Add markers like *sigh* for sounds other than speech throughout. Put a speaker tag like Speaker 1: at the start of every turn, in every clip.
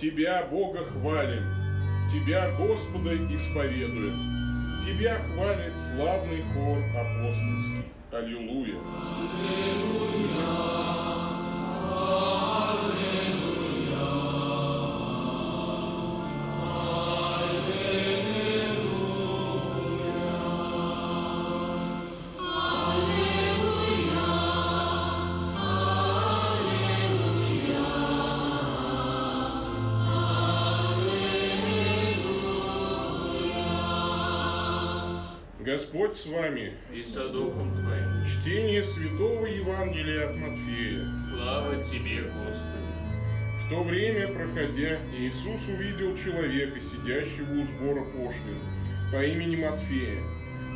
Speaker 1: Тебя, Бога, хвалим, Тебя, Господа, исповедуем. Тебя хвалит славный хор апостольский. Аллилуйя. Аллилуйя. Господь с вами.
Speaker 2: И со Духом Твоим.
Speaker 1: Чтение Святого Евангелия от Матфея.
Speaker 2: Слава Тебе, Господи.
Speaker 1: В то время, проходя, Иисус увидел человека, сидящего у сбора пошлин, по имени Матфея,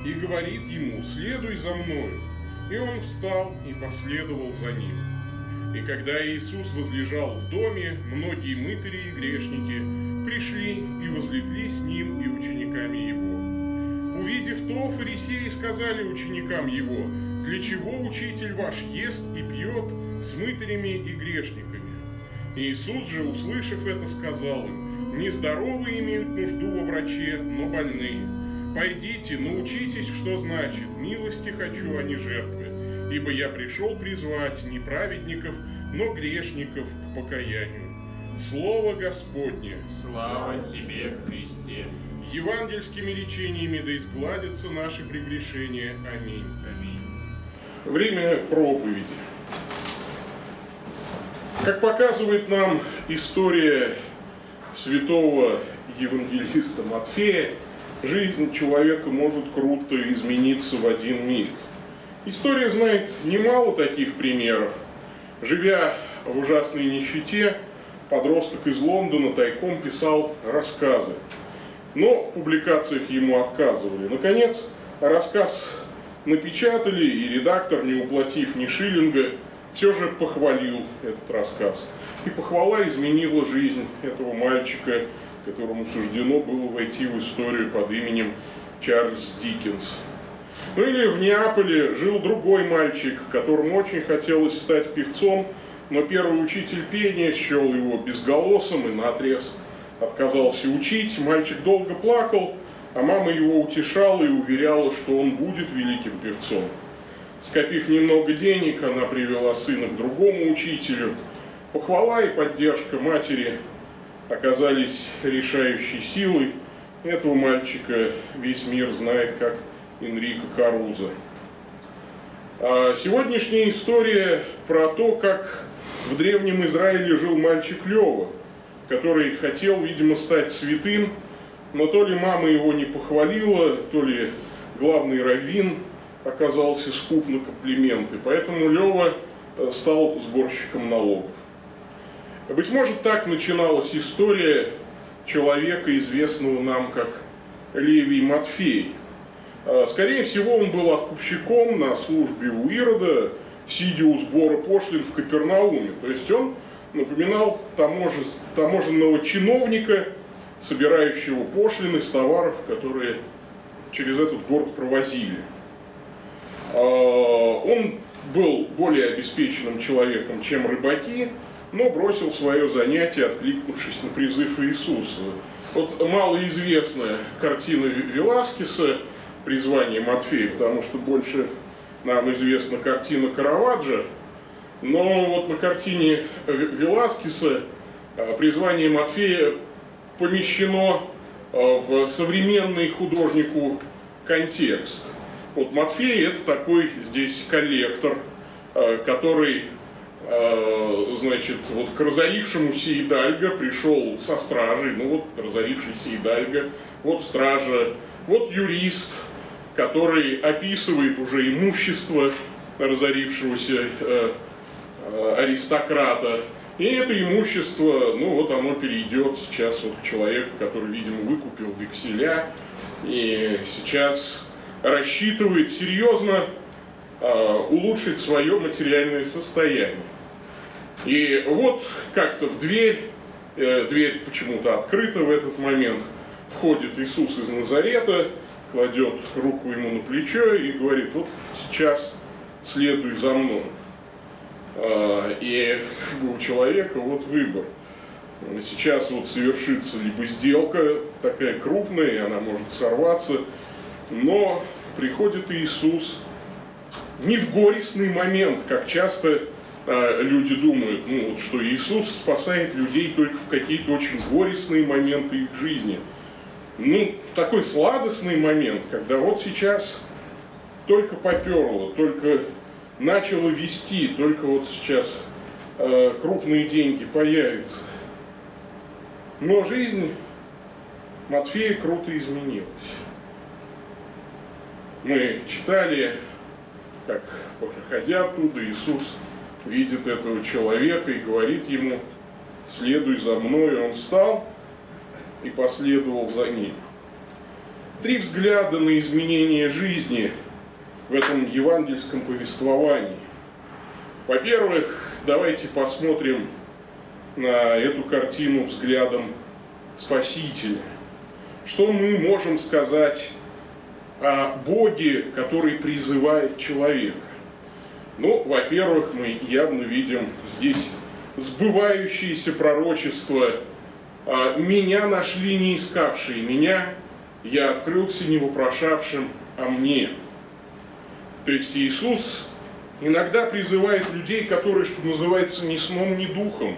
Speaker 1: и говорит ему, следуй за мною. И он встал и последовал за ним. И когда Иисус возлежал в доме, многие мытари и грешники пришли и возлегли с ним и учениками его. Увидев то, фарисеи сказали ученикам его, «Для чего учитель ваш ест и пьет с мытарями и грешниками?» Иисус же, услышав это, сказал им, «Нездоровые имеют нужду во враче, но больные. Пойдите, научитесь, что значит «милости хочу, а не жертвы», ибо я пришел призвать не праведников, но грешников к покаянию». Слово Господне!
Speaker 2: Слава Тебе, Христе!
Speaker 1: Евангельскими речениями да изгладятся наши прегрешения. Аминь.
Speaker 2: Аминь.
Speaker 1: Время проповеди. Как показывает нам история святого евангелиста Матфея, жизнь человека может круто измениться в один миг. История знает немало таких примеров. Живя в ужасной нищете, подросток из Лондона тайком писал рассказы но в публикациях ему отказывали. Наконец, рассказ напечатали, и редактор, не уплатив ни шиллинга, все же похвалил этот рассказ. И похвала изменила жизнь этого мальчика, которому суждено было войти в историю под именем Чарльз Диккенс. Ну или в Неаполе жил другой мальчик, которому очень хотелось стать певцом, но первый учитель пения счел его безголосым и наотрез отказался учить, мальчик долго плакал, а мама его утешала и уверяла, что он будет великим певцом. Скопив немного денег, она привела сына к другому учителю. Похвала и поддержка матери оказались решающей силой. Этого мальчика весь мир знает как Энрико Каруза. Сегодняшняя история про то, как в Древнем Израиле жил мальчик Лева – который хотел, видимо, стать святым, но то ли мама его не похвалила, то ли главный раввин оказался скуп на комплименты, поэтому Лева э, стал сборщиком налогов. Быть может, так начиналась история человека, известного нам как Левий Матфей. А, скорее всего, он был откупщиком на службе у Ирода, сидя у сбора пошлин в Капернауме. То есть он напоминал тамож... таможенного чиновника, собирающего пошлины с товаров, которые через этот город провозили. А, он был более обеспеченным человеком, чем рыбаки, но бросил свое занятие, откликнувшись на призыв Иисуса. Вот малоизвестная картина Веласкеса «Призвание Матфея», потому что больше нам известна картина Караваджо – но вот на картине Веласкеса э, призвание Матфея помещено э, в современный художнику контекст. Вот Матфей это такой здесь коллектор, э, который, значит, вот к разорившемуся Идальго пришел со стражей, ну вот разорившийся Идальго, вот стража, вот юрист, который описывает уже имущество разорившегося Э, аристократа. И это имущество, ну вот оно перейдет сейчас вот к человеку, который, видимо, выкупил векселя и сейчас рассчитывает серьезно э, улучшить свое материальное состояние. И вот как-то в дверь, э, дверь почему-то открыта в этот момент, входит Иисус из Назарета, кладет руку ему на плечо и говорит, вот сейчас следуй за мной. А, и у человека вот выбор. сейчас вот совершится либо сделка такая крупная, и она может сорваться, но приходит Иисус не в горестный момент, как часто э, люди думают, ну вот что Иисус спасает людей только в какие-то очень горестные моменты их жизни. Ну, в такой сладостный момент, когда вот сейчас только поперло, только начало вести, только вот сейчас э, крупные деньги появятся. Но жизнь Матфея круто изменилась. Мы читали, как, проходя оттуда, Иисус видит этого человека и говорит ему, следуй за мной. Он встал и последовал за ним. Три взгляда на изменение жизни в этом евангельском повествовании. Во-первых, давайте посмотрим на эту картину взглядом Спасителя. Что мы можем сказать о Боге, который призывает человека? Ну, во-первых, мы явно видим здесь сбывающееся пророчество «А, «Меня нашли не искавшие меня, я открылся не вопрошавшим о мне». То есть Иисус иногда призывает людей, которые, что называется, ни сном, ни духом.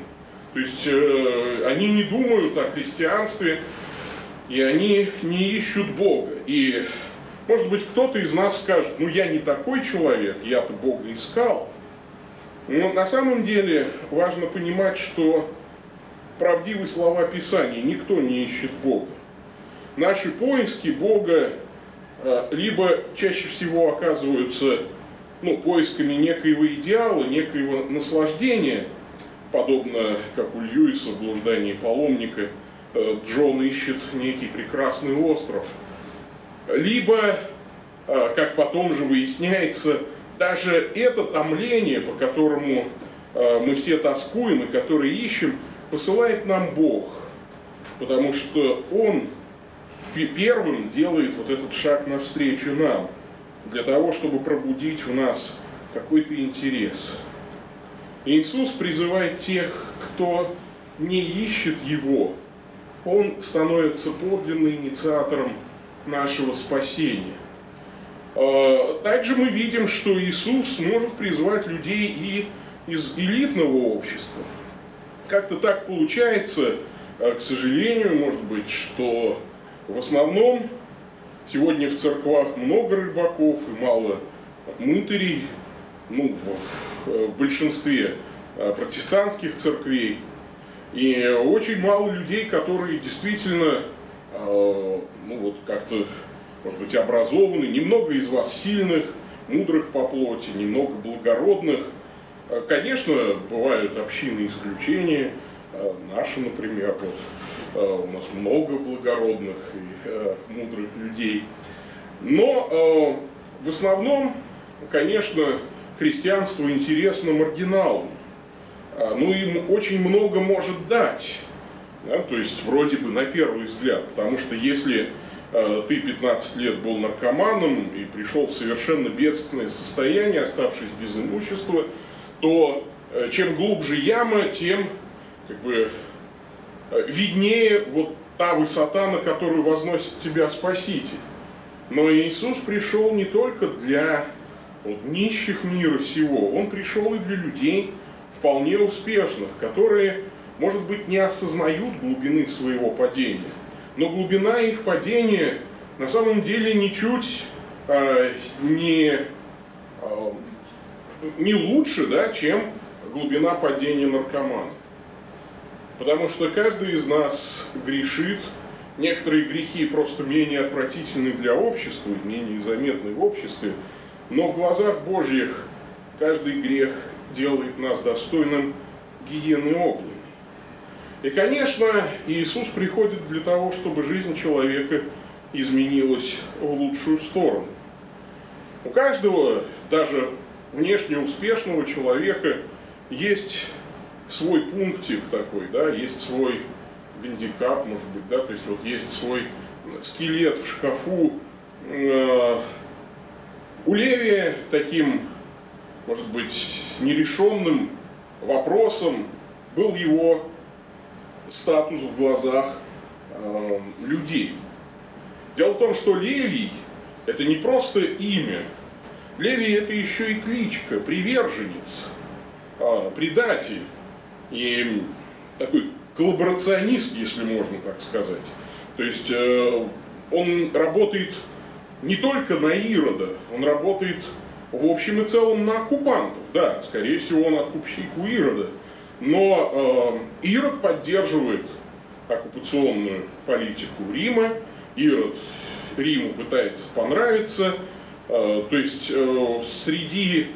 Speaker 1: То есть э, они не думают о христианстве, и они не ищут Бога. И, может быть, кто-то из нас скажет, ну я не такой человек, я-то Бога искал. Но на самом деле важно понимать, что правдивые слова Писания, никто не ищет Бога. Наши поиски Бога либо чаще всего оказываются ну, поисками некоего идеала, некоего наслаждения, подобно как у Льюиса в «Блуждании паломника», э, Джон ищет некий прекрасный остров. Либо, э, как потом же выясняется, даже это томление, по которому э, мы все тоскуем и которое ищем, посылает нам Бог. Потому что Он первым делает вот этот шаг навстречу нам для того, чтобы пробудить в нас какой-то интерес. Иисус призывает тех, кто не ищет Его. Он становится подлинным инициатором нашего спасения. А, также мы видим, что Иисус может призвать людей и из элитного общества. Как-то так получается, а, к сожалению, может быть, что в основном Сегодня в церквах много рыбаков и мало мытарей, ну, в, в большинстве э, протестантских церквей. И очень мало людей, которые действительно, э, ну вот как-то, может быть, образованы, немного из вас сильных, мудрых по плоти, немного благородных. Э, конечно, бывают общины исключения, наши, например, вот Э, у нас много благородных и э, мудрых людей. Но э, в основном, конечно, христианство интересно маргиналам. Ну, им очень много может дать. Да? То есть, вроде бы на первый взгляд. Потому что если ты 15 лет был наркоманом и пришел в совершенно бедственное состояние, оставшись без имущества, то чем глубже яма, тем как бы Э, виднее вот та высота, на которую возносит тебя Спаситель. Но Иисус пришел не только для вот, нищих мира сего, Он пришел и для людей вполне успешных, которые, может быть, не осознают глубины своего падения. Но глубина их падения на самом деле ничуть э, не, э, не лучше, да, чем глубина падения наркоманов. Потому что каждый из нас грешит. Некоторые грехи просто менее отвратительны для общества, менее заметны в обществе. Но в глазах Божьих каждый грех делает нас достойным гиены огненной. И, конечно, Иисус приходит для того, чтобы жизнь человека изменилась в лучшую сторону. У каждого, даже внешне успешного человека, есть свой пунктик такой, да, есть свой гандикап, может быть, да, то есть вот есть свой скелет в шкафу. Э, у Леви таким, может быть, нерешенным вопросом был его статус в глазах э, людей. Дело в том, что Левий – это не просто имя. Левий – это еще и кличка, приверженец, э, предатель и такой коллаборационист, если можно так сказать. То есть э, он работает не только на Ирода, он работает в общем и целом на оккупантов. Да, скорее всего, он откупщик у Ирода. Но э, Ирод поддерживает оккупационную политику Рима. Ирод Риму пытается понравиться. Э, то есть э, среди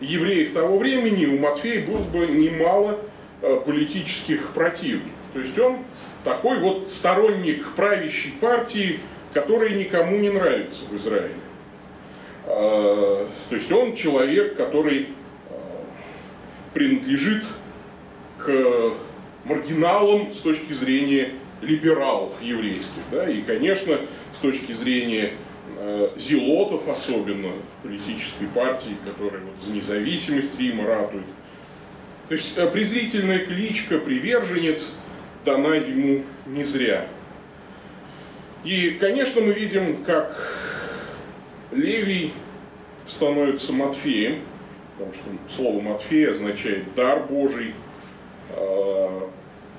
Speaker 1: евреев того времени у Матфея было бы немало политических противников. То есть он такой вот сторонник правящей партии, которая никому не нравится в Израиле. То есть он человек, который принадлежит к маргиналам с точки зрения либералов еврейских. Да? И, конечно, с точки зрения э, зелотов особенно, политической партии, которая вот за независимость Рима ратует. То есть э, презрительная кличка «приверженец» дана ему не зря. И, конечно, мы видим, как Левий становится Матфеем, потому что слово Матфей означает «дар Божий», а,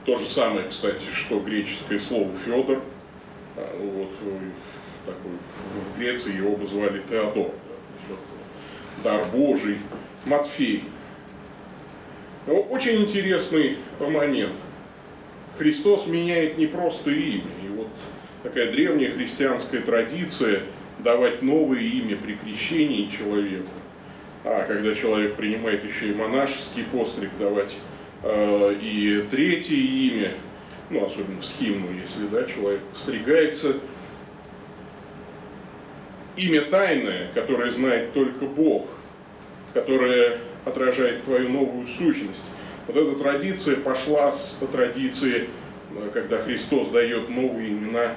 Speaker 1: то же самое, кстати, что греческое слово Федор. А, вот, такой, в Греции его бы звали Теодор. Да, дар Божий. Матфей. Ну, очень интересный момент. Христос меняет не просто имя. И вот такая древняя христианская традиция давать новое имя при крещении человеку. А когда человек принимает еще и монашеский постриг, давать Э, и третье имя, ну, особенно в схимну, если да, человек постригается, имя тайное, которое знает только Бог, которое отражает твою новую сущность. Вот эта традиция пошла с традиции, э, когда Христос дает новые имена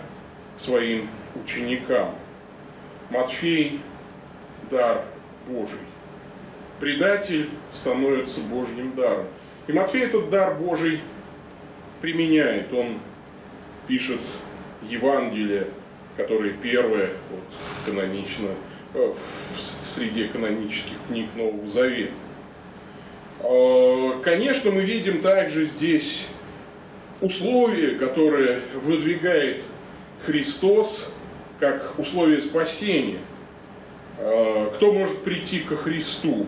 Speaker 1: своим ученикам. Матфей – дар Божий. Предатель становится Божьим даром. И Матфей этот дар Божий применяет. Он пишет Евангелие, которое первое вот, канонично, э, в среде канонических книг Нового Завета. А, конечно, мы видим также здесь условия, которые выдвигает Христос как условие спасения. А, кто может прийти ко Христу?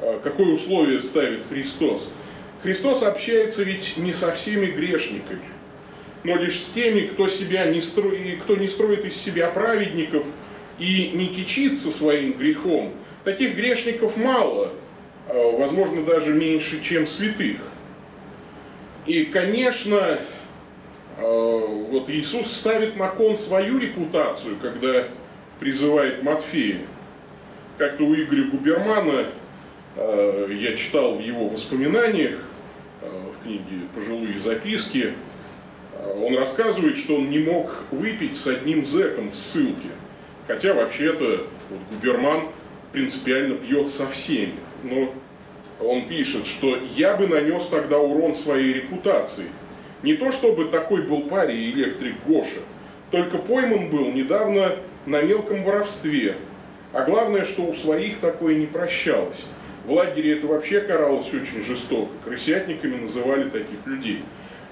Speaker 1: А, какое условие ставит Христос? Христос общается ведь не со всеми грешниками, но лишь с теми, кто, себя не строит, кто не строит из себя праведников и не кичится своим грехом. Таких грешников мало, возможно, даже меньше, чем святых. И, конечно, а, вот Иисус ставит на кон свою репутацию, когда призывает Матфея. Как-то у Игоря Губермана, а, я читал в его воспоминаниях, книге «Пожилые записки», э, он рассказывает, что он не мог выпить с одним зэком в ссылке. Хотя вообще-то вот, Губерман принципиально пьет со всеми. Но он пишет, что я бы нанес тогда урон своей репутации. Не то чтобы такой был парень электрик Гоша, только пойман был недавно на мелком воровстве. А главное, что у своих такое не прощалось. В лагере это вообще каралось очень жестоко. Крысятниками называли таких людей.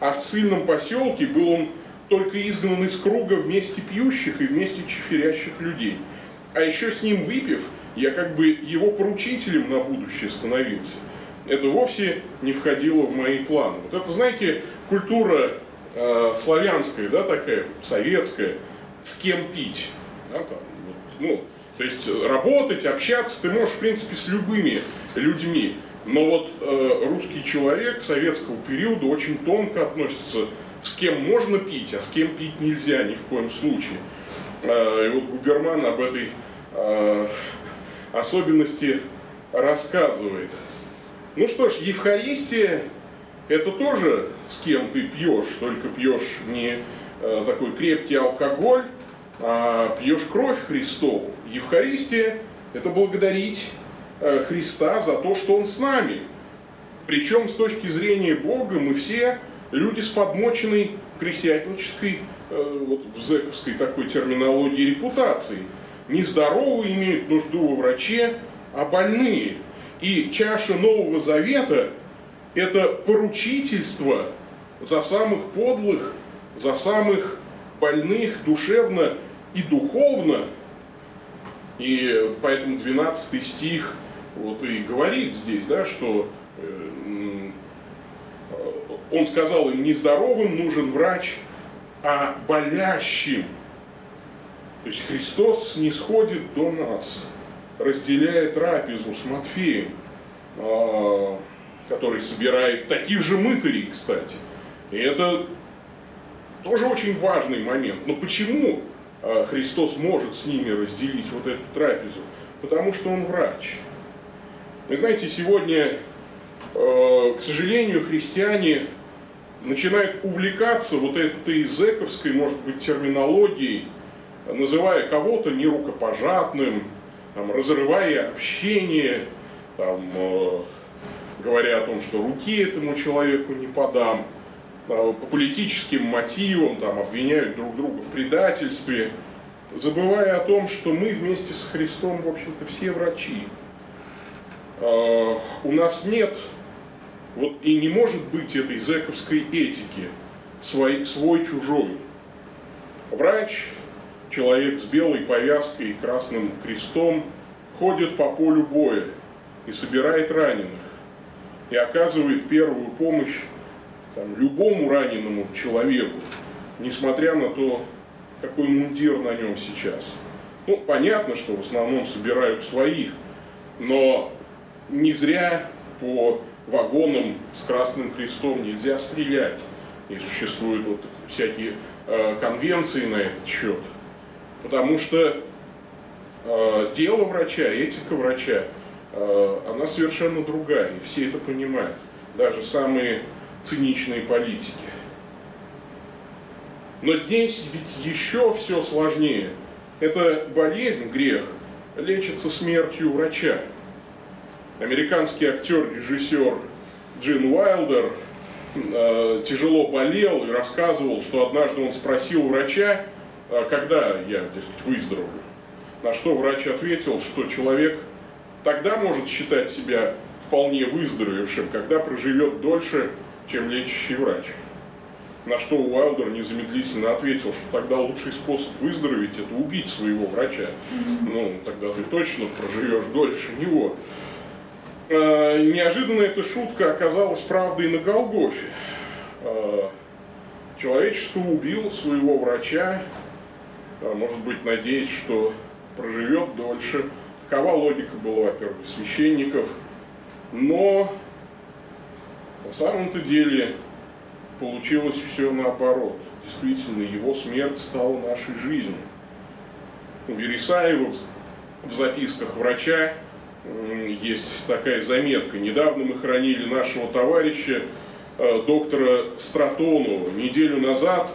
Speaker 1: А в ссыльном поселке был он только изгнан из круга вместе пьющих и вместе чеферящих людей. А еще с ним выпив, я как бы его поручителем на будущее становился. Это вовсе не входило в мои планы. Вот это, знаете, культура э, славянская, да, такая, советская, с кем пить. Да, там, ну, то есть работать, общаться ты можешь, в принципе, с любыми людьми. Но вот э, русский человек советского периода очень тонко относится, с кем можно пить, а с кем пить нельзя ни в коем случае. Э, и вот Губерман об этой э, особенности рассказывает. Ну что ж, Евхаристия это тоже с кем ты пьешь, только пьешь не э, такой крепкий алкоголь, а пьешь кровь Христову. Евхаристия – это благодарить э, Христа за то, что Он с нами. Причем с точки зрения Бога мы все люди с подмоченной крестьянической, э, вот в зэковской такой терминологии репутацией. Нездоровые имеют нужду во враче, а больные. И чаша Нового Завета – это поручительство за самых подлых, за самых больных душевно и духовно. И поэтому 12 стих вот и говорит здесь, да, что э, он сказал им, нездоровым нужен врач, а болящим. То есть Христос снисходит до нас, разделяя трапезу с Матфеем, а, который собирает таких же мытарей, кстати. И это тоже очень важный момент. Но почему а, Христос может с ними разделить вот эту трапезу? Потому что Он врач. Вы знаете, сегодня, а, к сожалению, христиане начинают увлекаться вот этой зэковской, может быть, терминологией, называя кого-то нерукопожатным, там, разрывая общение, там, э, говоря о том, что руки этому человеку не подам, э, по политическим мотивам там, обвиняют друг друга в предательстве, забывая о том, что мы вместе с Христом, в общем-то, все врачи. Э, у нас нет вот и не может быть этой зэковской этики, свой, свой. Врач, человек с белой повязкой и красным крестом, ходит по полю боя и собирает раненых, и оказывает первую помощь там, любому раненому человеку, несмотря на то, какой мундир на нем сейчас. Ну, понятно, что в основном собирают своих, но не зря по вагоном с красным крестом нельзя стрелять. И существуют вот всякие э, конвенции на этот счет. Потому что э, дело врача, этика врача, э, она совершенно другая, и все это понимают. Даже самые циничные политики. Но здесь ведь еще все сложнее. Это болезнь, грех, лечится смертью врача. Американский актер, режиссер Джин Уайлдер э, тяжело болел и рассказывал, что однажды он спросил врача, «А когда я, дескать, выздоровлю. На что врач ответил, что человек тогда может считать себя вполне выздоровевшим, когда проживет дольше, чем лечащий врач. На что Уайлдер незамедлительно ответил, что тогда лучший способ выздороветь это убить своего врача. Ну, тогда ты точно проживешь дольше него. Э, неожиданно эта шутка оказалась правдой на Голгофе. Э, человечество убило своего врача, может быть, надеясь, что проживет дольше. Такова логика была, во-первых, священников. Но на самом-то деле получилось все наоборот. Действительно, его смерть стала нашей жизнью. У Вересаева в записках врача есть такая заметка. Недавно мы хранили нашего товарища, э, доктора Стратонова. Неделю назад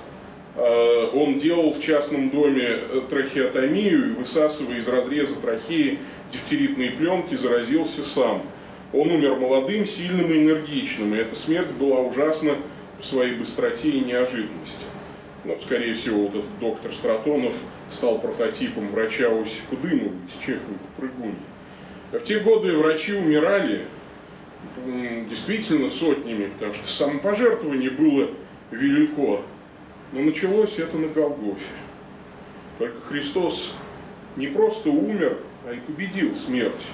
Speaker 1: он делал в частном доме э, трахеотомию и, высасывая из разреза трахеи дифтеритные пленки, заразился сам. Он умер молодым, сильным и энергичным, и эта смерть была ужасна в своей быстроте и неожиданности. Но, скорее всего, вот этот доктор Стратонов стал прототипом врача Осипа Дымова из Чехова Попрыгуньи. В те годы врачи умирали действительно сотнями, потому что самопожертвование было велико. Но началось это на Голгофе. Только Христос не просто умер, а и победил смерть,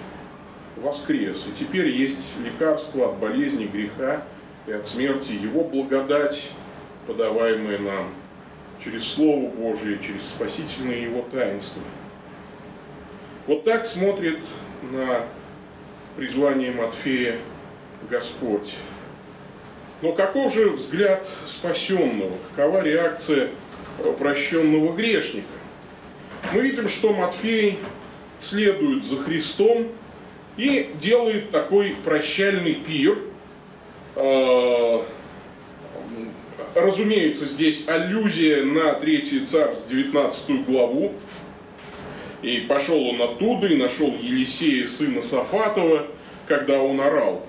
Speaker 1: воскрес. И теперь есть лекарство от болезни греха и от смерти, Его благодать, подаваемая нам через Слово Божие, через спасительное Его таинство. Вот так смотрит на призвание Матфея Господь. Но каков же взгляд спасенного? Какова реакция прощенного грешника? Мы видим, что Матфей следует за Христом и делает такой прощальный пир. А, разумеется, здесь аллюзия на третий царств, 19 главу, и пошел он оттуда и нашел Елисея, сына Сафатова, когда он орал.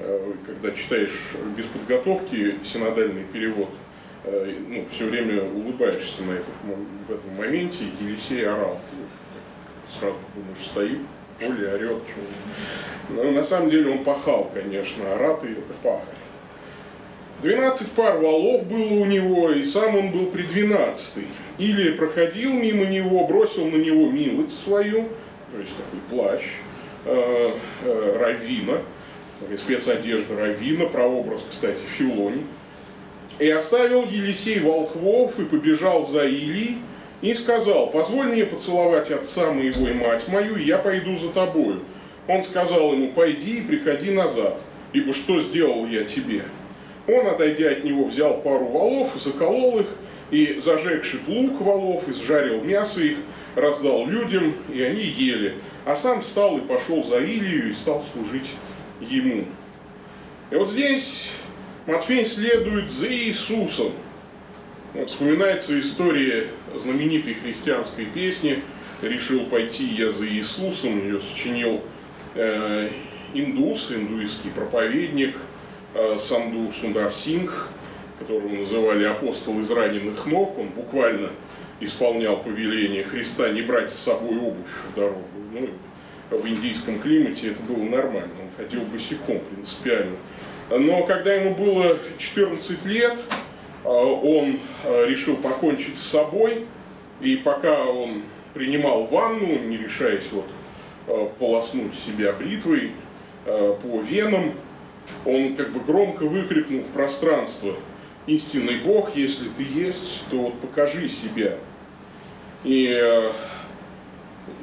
Speaker 1: Э, когда читаешь без подготовки синодальный перевод, э, ну, все время улыбаешься на этом, в этом моменте, Елисей орал. Сразу думаешь, стоит, поле орет. Но на самом деле он пахал, конечно, а раты это пахарь. 12 пар валов было у него, и сам он был при 12 Или проходил мимо него, бросил на него милость свою, то есть такой плащ, э, э, равина, спецодежда равина, прообраз, кстати, Филони. И оставил Елисей волхвов и побежал за Илией, и сказал, позволь мне поцеловать отца моего и мать мою, и я пойду за тобою. Он сказал ему, пойди и приходи назад, ибо что сделал я тебе? Он, отойдя от него, взял пару валов и заколол их, и, зажегший плуг валов, и сжарил мясо их, раздал людям, и они ели. А сам встал и пошел за Илию и стал служить ему. И вот здесь Матфей следует за Иисусом. Вот вспоминается история знаменитой христианской песни «Решил пойти я за Иисусом», ее сочинил э, индус, индуистский проповедник – Э, Санду Сундар Сингх, которого называли апостол из раненых ног, он буквально исполнял повеление Христа не брать с собой обувь в дорогу. Ну, в индийском климате это было нормально, он ходил босиком принципиально. Но когда ему было 14 лет, э, он э, решил покончить с собой, и пока он принимал ванну, не решаясь вот полоснуть себя бритвой по венам, он как бы громко выкрикнул в пространство, истинный Бог, если ты есть, то вот покажи себя. И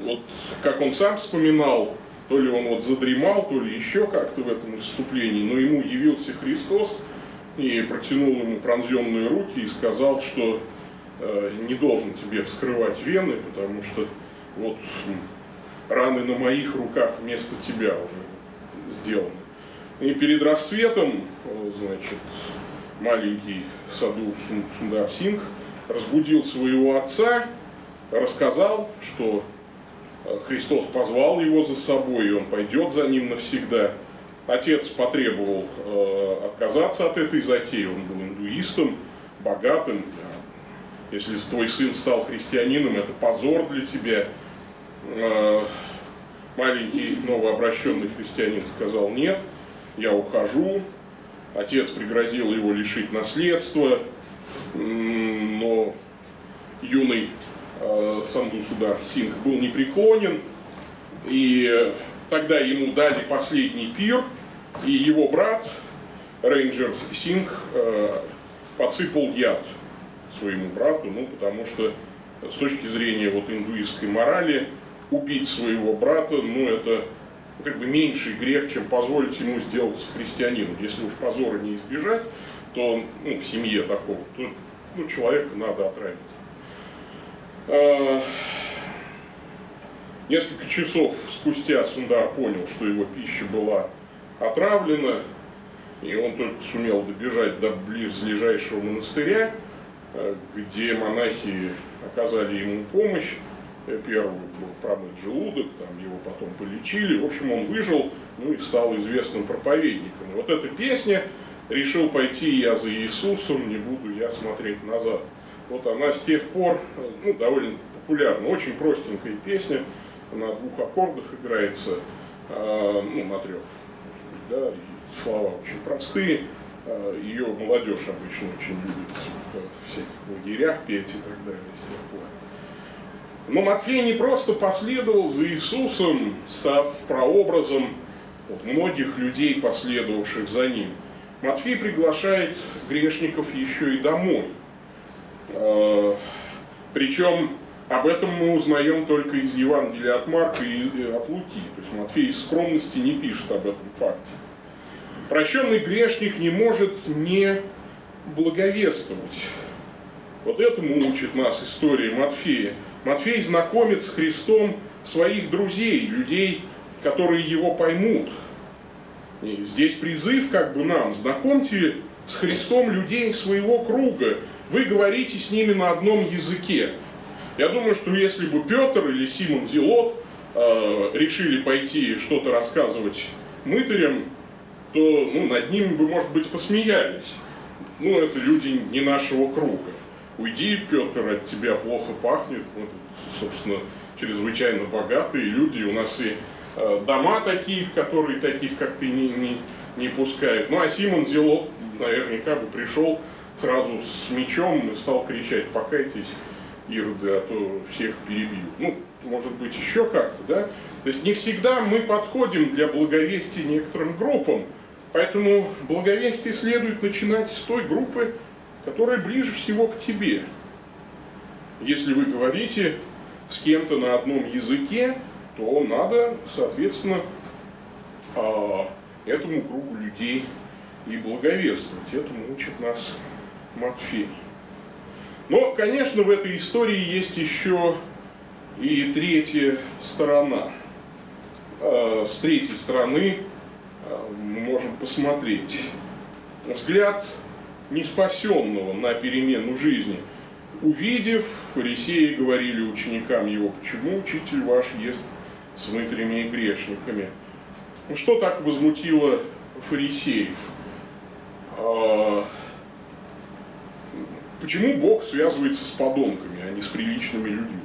Speaker 1: вот как он сам вспоминал, то ли он вот задремал, то ли еще как-то в этом выступлении, но ему явился Христос и протянул ему пронзенные руки и сказал, что э, не должен тебе вскрывать вены, потому что вот раны на моих руках вместо тебя уже сделаны. И перед рассветом, значит, маленький Саду Сундар Сингх разбудил своего отца, рассказал, что э, Христос позвал его за собой, и он пойдет за ним навсегда. Отец потребовал э, отказаться от этой затеи, он был индуистом, богатым. Если твой сын стал христианином, это позор для тебя. Э, маленький новообращенный христианин сказал нет – я ухожу, отец пригрозил его лишить наследства, но юный э, Санду Судар Сингх был непреклонен, и тогда ему дали последний пир, и его брат, рейнджер Сингх, э, подсыпал яд своему брату, ну, потому что с точки зрения вот индуистской морали убить своего брата, ну, это как бы меньший грех, чем позволить ему сделаться христианином. Если уж позора не избежать, то ну, в семье такого, то ну, человека надо отравить. А, несколько часов спустя Сундар понял, что его пища была отравлена, и он только сумел добежать до близлежащего монастыря, э, где монахи оказали ему помощь. Первый был промыт желудок, там его потом полечили. В общем, он выжил, ну и стал известным проповедником. И вот эта песня «Решил пойти я за Иисусом, не буду я смотреть назад». Вот она с тех пор ну, довольно популярна, очень простенькая песня, на двух аккордах играется, э, ну, на трех, может быть, да, и слова очень простые. А, Ее молодежь обычно очень любит в всяких лагерях петь и так далее с тех пор. Но Матфей не просто последовал за Иисусом, став прообразом вот, многих людей, последовавших за ним. Матфей приглашает грешников еще и домой. А, Причем об этом мы узнаем только из Евангелия от Марка и от Луки. То есть Матфей из скромности не пишет об этом факте. Прощенный грешник не может не благовествовать. Вот этому учит нас история Матфея. Матфей знакомит с Христом своих друзей, людей, которые его поймут. И здесь призыв как бы нам, знакомьте с Христом людей своего круга. Вы говорите с ними на одном языке. Я думаю, что если бы Петр или Симон Зелот э, решили пойти что-то рассказывать мытарям, то ну, над ними бы, может быть, посмеялись. Ну, это люди не нашего круга. Уйди, Петр, от тебя плохо пахнет. Вот, собственно, чрезвычайно богатые люди. У нас и э, дома такие, в которые таких, как ты, не, не, не пускают. Ну, а Симон Зелот наверняка бы пришел сразу с мечом и стал кричать, покайтесь, Ироды, а то всех перебьют. Ну, может быть, еще как-то, да? То есть не всегда мы подходим для благовестия некоторым группам, поэтому благовестие следует начинать с той группы, которая ближе всего к тебе. Если вы говорите с кем-то на одном языке, то надо, соответственно, а, этому кругу людей и благовествовать. Этому учит нас Матфей. Но, конечно, в этой истории есть еще и третья сторона. А, с третьей стороны а, мы можем посмотреть взгляд неспасенного на перемену жизни. Увидев, фарисеи говорили ученикам его, почему учитель ваш ест с мытарями и грешниками. Ну, что так возмутило фарисеев? Почему Бог связывается с подонками, а не с приличными людьми?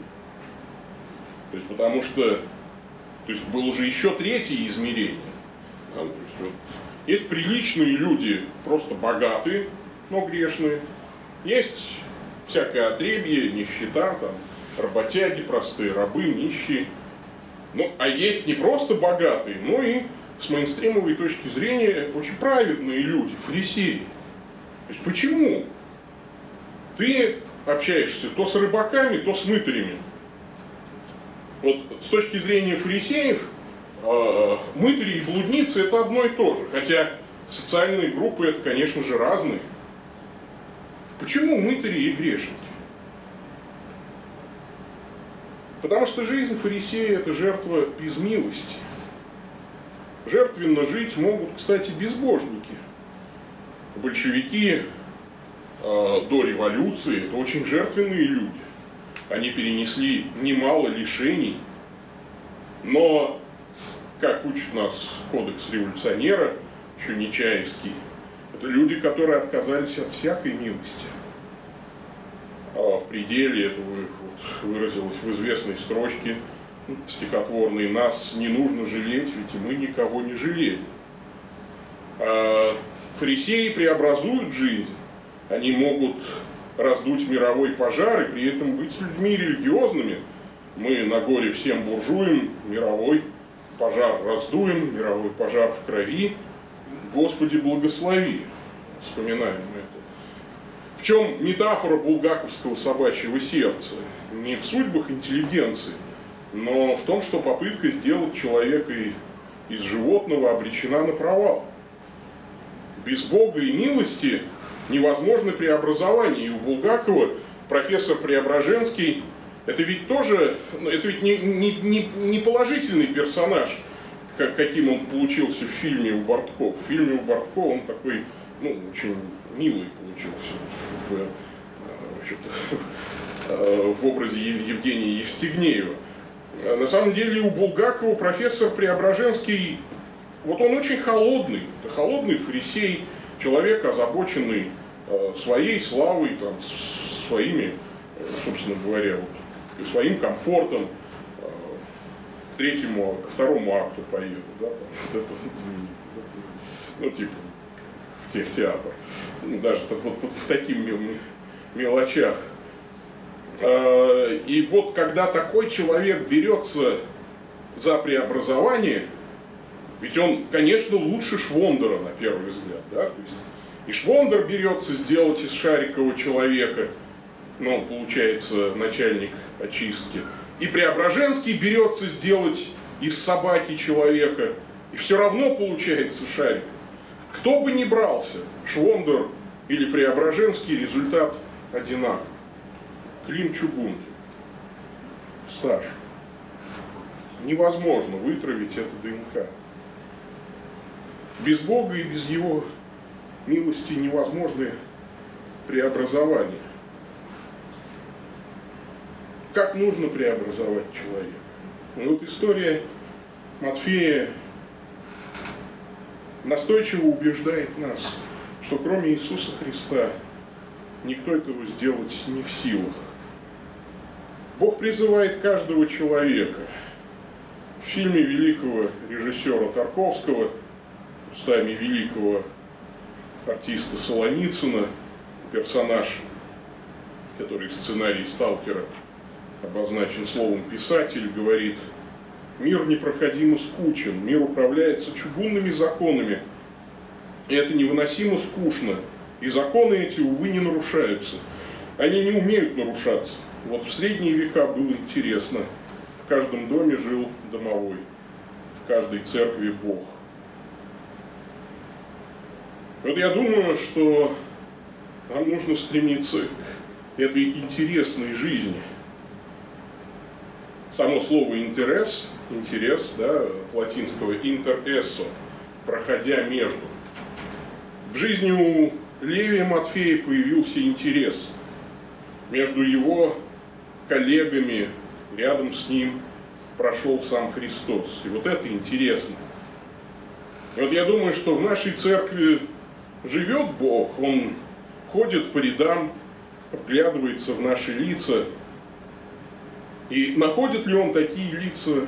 Speaker 1: То есть потому что то есть было же еще третье измерение. Да, то есть, вот, есть приличные люди, просто богатые, но грешные. Есть всякое отребье, нищета, там, работяги, простые рабы, нищие. Ну, а есть не просто богатые, но и с мейнстримовой точки зрения очень праведные люди, фарисеи. То есть почему ты общаешься то с рыбаками, то с мытарями? Вот с точки зрения фарисеев, а, мытари и блудницы это одно и то же. Хотя социальные группы это, конечно же, разные. Почему мытари и грешники? Потому что жизнь фарисея – это жертва без милости. Жертвенно жить могут, кстати, безбожники. Большевики до революции – это очень жертвенные люди. Они перенесли немало лишений, но, как учит нас кодекс революционера, еще Нечаевский, это люди, которые отказались от всякой милости. А в пределе этого вот, выразилось в известной строчке стихотворной «Нас не нужно жалеть, ведь и мы никого не жалели». А фарисеи преобразуют жизнь. Они могут раздуть мировой пожар и при этом быть людьми религиозными. Мы на горе всем буржуям мировой пожар раздуем, мировой пожар в крови, Господи, благослови. Вспоминаем это. В чем метафора булгаковского собачьего сердца? Не в судьбах интеллигенции, но в том, что попытка сделать человека из животного обречена на провал. Без Бога и милости невозможно преобразование. И у Булгакова профессор Преображенский, это ведь тоже, ну, это ведь не, не, не, не положительный персонаж – как, каким он получился в фильме у Бортков. В фильме у Бортков он такой, ну, очень милый получился в, э, э, в образе Евгения Евстигнеева. А на самом деле у Булгакова профессор Преображенский, вот он очень холодный, холодный фарисей, человек, озабоченный э, своей славой, там, своими, собственно говоря, вот, своим комфортом, третьему, ко второму акту поеду, да, там, *laughs* вот это вот знаменитый, да, ну, типа, в техтеатр. Ну, даже вот, вот, вот в таких мелочах. И вот когда такой человек берется за преобразование, ведь он, конечно, лучше Швондера на первый взгляд, да, то есть и Швондер берется сделать из Шарикова человека, ну, получается, начальник очистки, и Преображенский берется сделать из собаки человека, и все равно получается шарик. Кто бы ни брался, Швондер или Преображенский, результат одинаков. Клим Чугункин. Стаж. Невозможно вытравить это ДНК. Без Бога и без Его милости невозможны преобразования как нужно преобразовать человека. И вот история Матфея настойчиво убеждает нас, что кроме Иисуса Христа никто этого сделать не в силах. Бог призывает каждого человека. В фильме великого режиссера Тарковского, устами великого артиста Солоницына, персонаж, который в сценарии «Сталкера» обозначен словом «писатель», говорит, мир непроходимо скучен, мир управляется чугунными законами, и это невыносимо скучно, и законы эти, увы, не нарушаются. Они не умеют нарушаться. Вот в средние века было интересно. В каждом доме жил домовой, в каждой церкви Бог. Вот я думаю, что нам нужно стремиться к этой интересной жизни. Само слово «интерес», интерес, да, от латинского «интерессо», проходя между. В жизни у Левия Матфея появился интерес между его коллегами, рядом с ним прошел сам Христос. И вот это интересно. И вот я думаю, что в нашей церкви живет Бог, Он ходит по рядам, вглядывается в наши лица. И находит ли Он такие лица,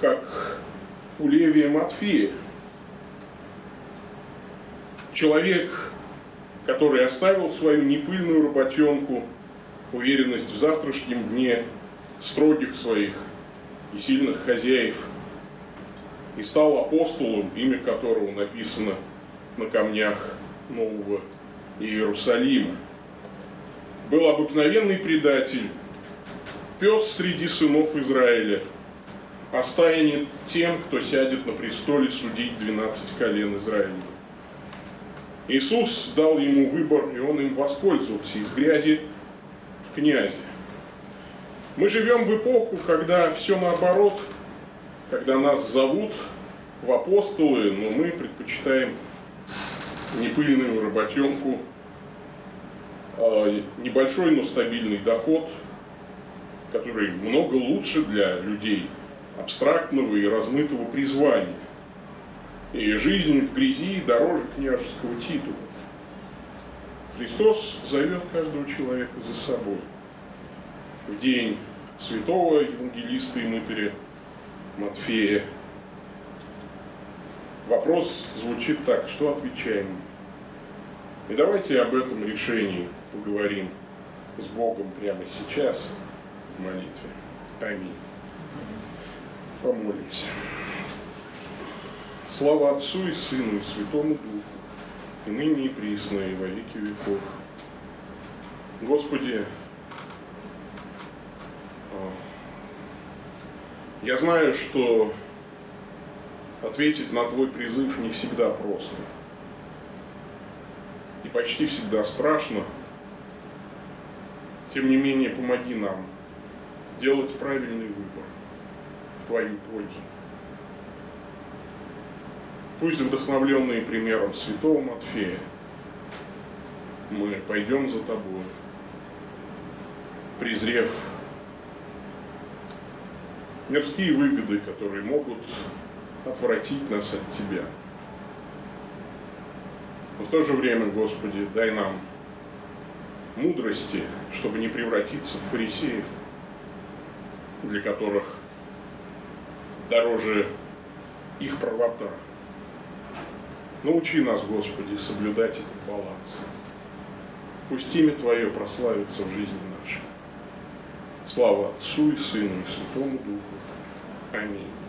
Speaker 1: как у Левия Матфея? Человек, который оставил свою непыльную работенку, уверенность в завтрашнем дне, строгих своих и сильных хозяев, и стал апостолом, имя которого написано на камнях Нового Иерусалима. Был обыкновенный предатель, пес среди сынов Израиля, а тем, кто сядет на престоле судить 12 колен Израиля. Иисус дал ему выбор, и он им воспользовался из грязи в князе. Мы живем в эпоху, когда все наоборот, когда нас зовут в апостолы, но мы предпочитаем непыльную работенку, а, небольшой, но стабильный доход, который много лучше для людей абстрактного и размытого призвания. И жизнь в грязи дороже княжеского титула. Христос зовет каждого человека за собой. В день святого евангелиста и мытаря Матфея Вопрос звучит так, что отвечаем? И давайте об этом решении поговорим с Богом прямо сейчас в молитве. Аминь. Помолимся. Слава Отцу и Сыну и Святому Духу, и ныне и присно, и во веки веков. Господи, а, я знаю, что ответить на твой призыв не всегда просто. И почти всегда страшно. Тем не менее, помоги нам делать правильный выбор в твою пользу. Пусть вдохновленные примером святого Матфея, мы пойдем за тобой, презрев мирские выгоды, которые могут отвратить нас от Тебя. Но в то же время, Господи, дай нам мудрости, чтобы не превратиться в фарисеев, для которых дороже их правота. Научи нас, Господи, соблюдать этот баланс. Пусть имя Твое прославится в жизни нашей. Слава Отцу и Сыну и Святому Духу. Аминь.